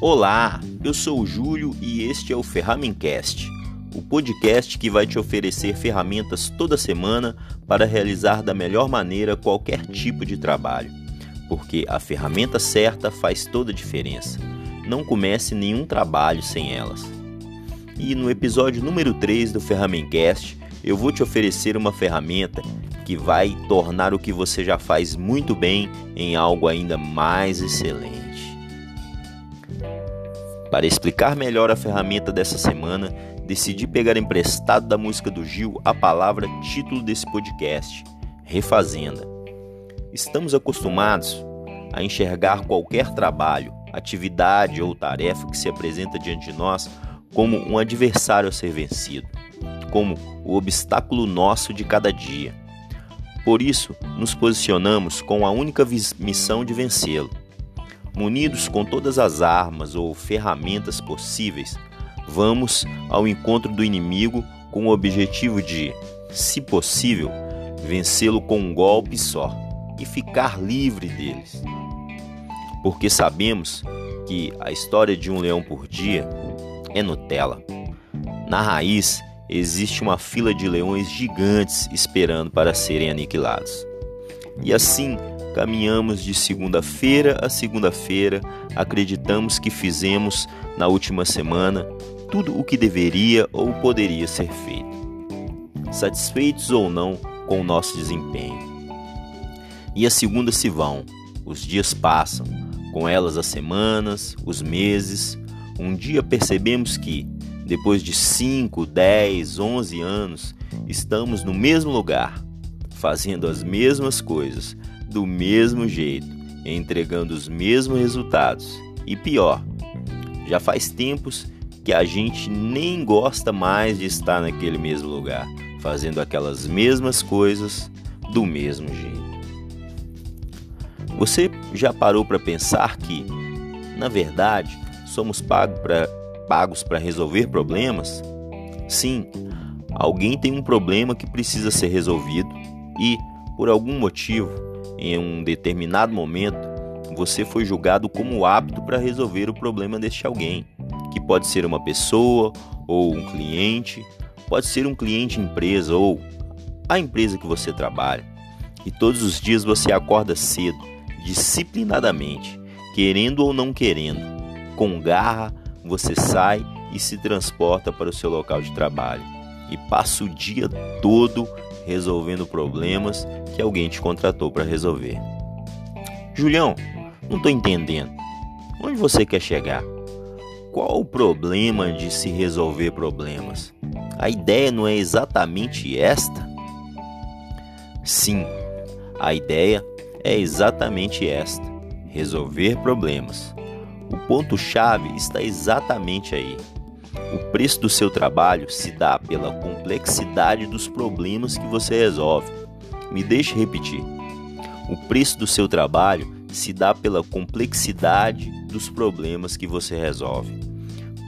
Olá, eu sou o Júlio e este é o Ferramencast, o podcast que vai te oferecer ferramentas toda semana para realizar da melhor maneira qualquer tipo de trabalho, porque a ferramenta certa faz toda a diferença. Não comece nenhum trabalho sem elas. E no episódio número 3 do Ferramencast, eu vou te oferecer uma ferramenta que vai tornar o que você já faz muito bem em algo ainda mais excelente. Para explicar melhor a ferramenta dessa semana, decidi pegar emprestado da música do Gil a palavra título desse podcast: Refazenda. Estamos acostumados a enxergar qualquer trabalho, atividade ou tarefa que se apresenta diante de nós como um adversário a ser vencido, como o obstáculo nosso de cada dia. Por isso, nos posicionamos com a única missão de vencê-lo Munidos com todas as armas ou ferramentas possíveis, vamos ao encontro do inimigo com o objetivo de, se possível, vencê-lo com um golpe só e ficar livre deles. Porque sabemos que a história de um leão por dia é Nutella. Na raiz existe uma fila de leões gigantes esperando para serem aniquilados. E assim, Caminhamos de segunda-feira a segunda-feira, acreditamos que fizemos na última semana tudo o que deveria ou poderia ser feito, satisfeitos ou não com o nosso desempenho. E as segundas se vão, os dias passam, com elas as semanas, os meses. Um dia percebemos que, depois de 5, 10, 11 anos, estamos no mesmo lugar, fazendo as mesmas coisas, do mesmo jeito, entregando os mesmos resultados. E pior, já faz tempos que a gente nem gosta mais de estar naquele mesmo lugar, fazendo aquelas mesmas coisas do mesmo jeito. Você já parou para pensar que, na verdade, somos pagos para resolver problemas? Sim, alguém tem um problema que precisa ser resolvido e, por algum motivo, em um determinado momento, você foi julgado como apto para resolver o problema deste alguém, que pode ser uma pessoa ou um cliente, pode ser um cliente empresa ou a empresa que você trabalha. E todos os dias você acorda cedo, disciplinadamente, querendo ou não querendo, com garra, você sai e se transporta para o seu local de trabalho e passa o dia todo resolvendo problemas que alguém te contratou para resolver. Julião, não estou entendendo. Onde você quer chegar? Qual o problema de se resolver problemas? A ideia não é exatamente esta? Sim, a ideia é exatamente esta: resolver problemas. O ponto-chave está exatamente aí. O preço do seu trabalho se dá pela complexidade dos problemas que você resolve. Me deixe repetir. O preço do seu trabalho se dá pela complexidade dos problemas que você resolve.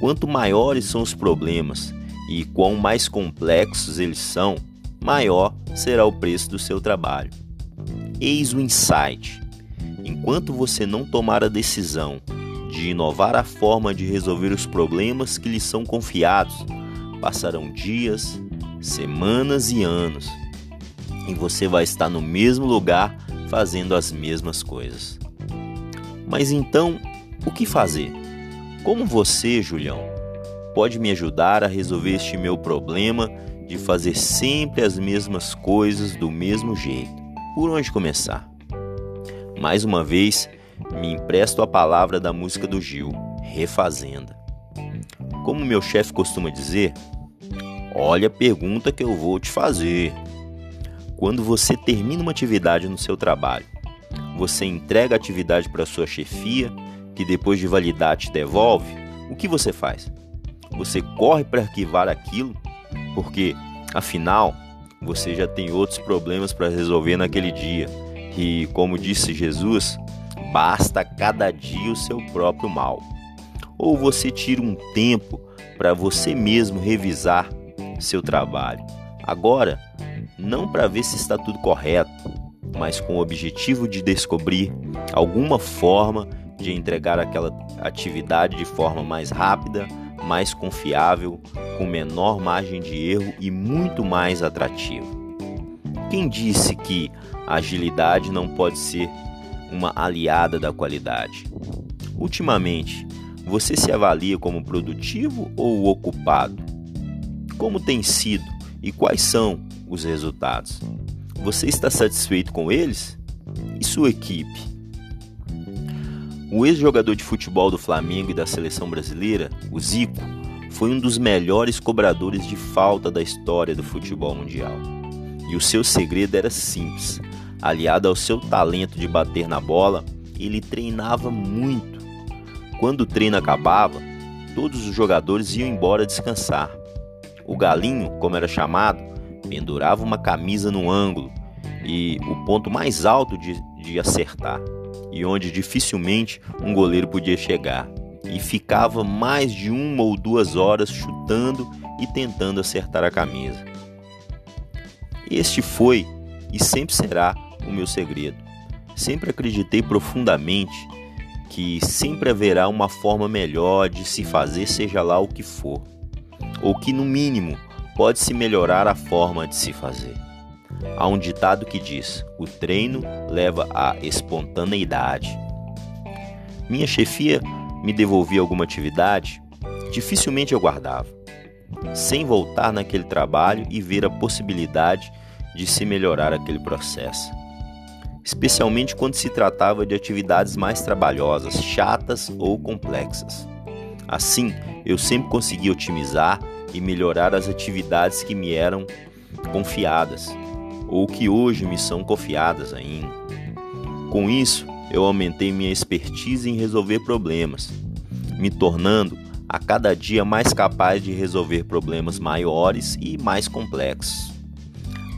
Quanto maiores são os problemas e quão mais complexos eles são, maior será o preço do seu trabalho. Eis o insight. Enquanto você não tomar a decisão de inovar a forma de resolver os problemas que lhe são confiados. Passarão dias, semanas e anos, e você vai estar no mesmo lugar fazendo as mesmas coisas. Mas então, o que fazer? Como você, Julião, pode me ajudar a resolver este meu problema de fazer sempre as mesmas coisas do mesmo jeito? Por onde começar? Mais uma vez, me empresto a palavra da música do Gil, Refazenda. Como meu chefe costuma dizer, olha a pergunta que eu vou te fazer. Quando você termina uma atividade no seu trabalho, você entrega a atividade para sua chefia, que depois de validar te devolve, o que você faz? Você corre para arquivar aquilo, porque afinal você já tem outros problemas para resolver naquele dia. E como disse Jesus, basta cada dia o seu próprio mal. Ou você tira um tempo para você mesmo revisar seu trabalho. Agora, não para ver se está tudo correto, mas com o objetivo de descobrir alguma forma de entregar aquela atividade de forma mais rápida, mais confiável, com menor margem de erro e muito mais atrativa. Quem disse que agilidade não pode ser uma aliada da qualidade? Ultimamente, você se avalia como produtivo ou ocupado? Como tem sido e quais são os resultados? Você está satisfeito com eles? E sua equipe? O ex-jogador de futebol do Flamengo e da seleção brasileira, o Zico, foi um dos melhores cobradores de falta da história do futebol mundial. E o seu segredo era simples. Aliado ao seu talento de bater na bola, ele treinava muito. Quando o treino acabava, todos os jogadores iam embora descansar. O galinho, como era chamado, pendurava uma camisa no ângulo e o ponto mais alto de, de acertar e onde dificilmente um goleiro podia chegar, e ficava mais de uma ou duas horas chutando e tentando acertar a camisa. Este foi e sempre será o meu segredo. Sempre acreditei profundamente que sempre haverá uma forma melhor de se fazer, seja lá o que for, ou que no mínimo pode se melhorar a forma de se fazer. Há um ditado que diz: o treino leva à espontaneidade. Minha chefia me devolvia alguma atividade, dificilmente eu guardava, sem voltar naquele trabalho e ver a possibilidade de se melhorar aquele processo. Especialmente quando se tratava de atividades mais trabalhosas, chatas ou complexas. Assim, eu sempre conseguia otimizar e melhorar as atividades que me eram confiadas ou que hoje me são confiadas ainda. Com isso, eu aumentei minha expertise em resolver problemas, me tornando a cada dia mais capaz de resolver problemas maiores e mais complexos.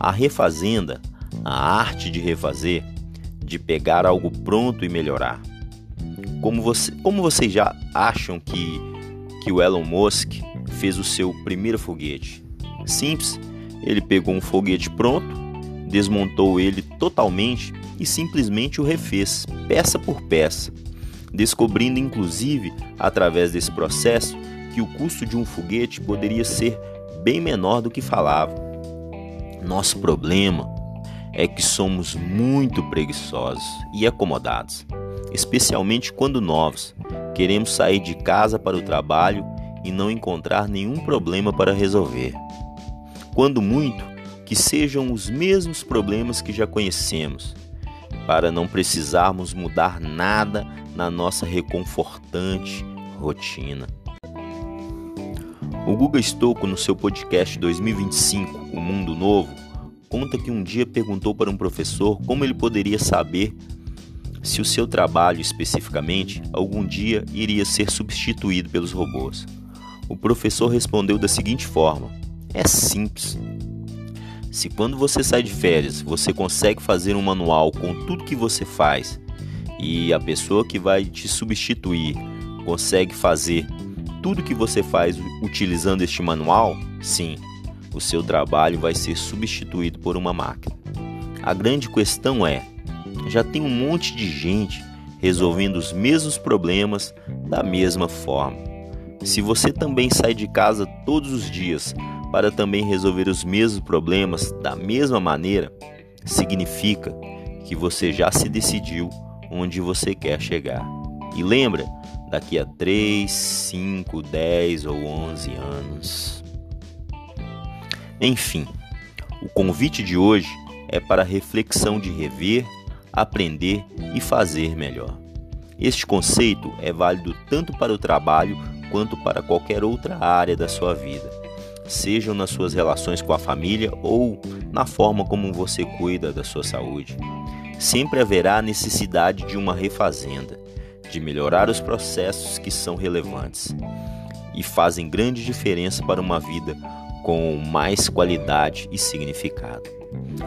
A refazenda, a arte de refazer, de pegar algo pronto e melhorar. Como, você, como vocês já acham que, que o Elon Musk fez o seu primeiro foguete? Simples, ele pegou um foguete pronto, desmontou ele totalmente e simplesmente o refez, peça por peça, descobrindo inclusive através desse processo que o custo de um foguete poderia ser bem menor do que falava. Nosso problema é que somos muito preguiçosos e acomodados, especialmente quando novos. Queremos sair de casa para o trabalho e não encontrar nenhum problema para resolver. Quando muito, que sejam os mesmos problemas que já conhecemos, para não precisarmos mudar nada na nossa reconfortante rotina. O Guga Stocco, no seu podcast 2025, O Mundo Novo, conta que um dia perguntou para um professor como ele poderia saber se o seu trabalho especificamente algum dia iria ser substituído pelos robôs. O professor respondeu da seguinte forma: É simples. Se quando você sai de férias você consegue fazer um manual com tudo que você faz e a pessoa que vai te substituir consegue fazer tudo que você faz utilizando este manual, sim, o seu trabalho vai ser substituído por uma máquina. A grande questão é: já tem um monte de gente resolvendo os mesmos problemas da mesma forma. Se você também sai de casa todos os dias para também resolver os mesmos problemas da mesma maneira, significa que você já se decidiu onde você quer chegar. E lembra, daqui a 3, 5, 10 ou 11 anos. Enfim, o convite de hoje é para a reflexão de rever, aprender e fazer melhor. Este conceito é válido tanto para o trabalho quanto para qualquer outra área da sua vida sejam nas suas relações com a família ou na forma como você cuida da sua saúde. Sempre haverá necessidade de uma refazenda, de melhorar os processos que são relevantes e fazem grande diferença para uma vida com mais qualidade e significado.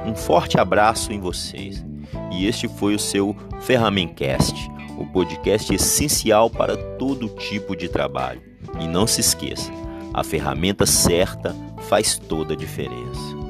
Um forte abraço em vocês. E este foi o seu Ferramencast, o podcast essencial para todo tipo de trabalho. E não se esqueça, a ferramenta certa faz toda a diferença.